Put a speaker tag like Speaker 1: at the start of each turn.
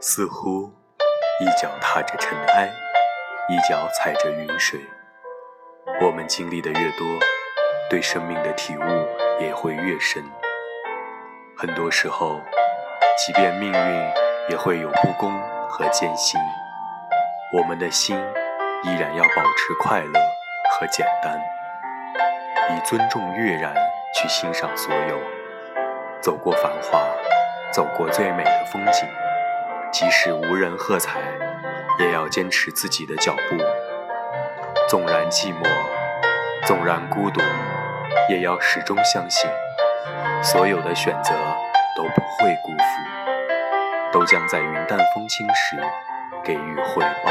Speaker 1: 似乎一脚踏着尘埃，一脚踩着云水。我们经历的越多，对生命的体悟也会越深。很多时候，即便命运也会有不公和艰辛，我们的心依然要保持快乐和简单，以尊重悦然去欣赏所有。走过繁华，走过最美的风景，即使无人喝彩，也要坚持自己的脚步。纵然寂寞，纵然孤独，也要始终相信。所有的选择都不会辜负，都将在云淡风轻时给予回报。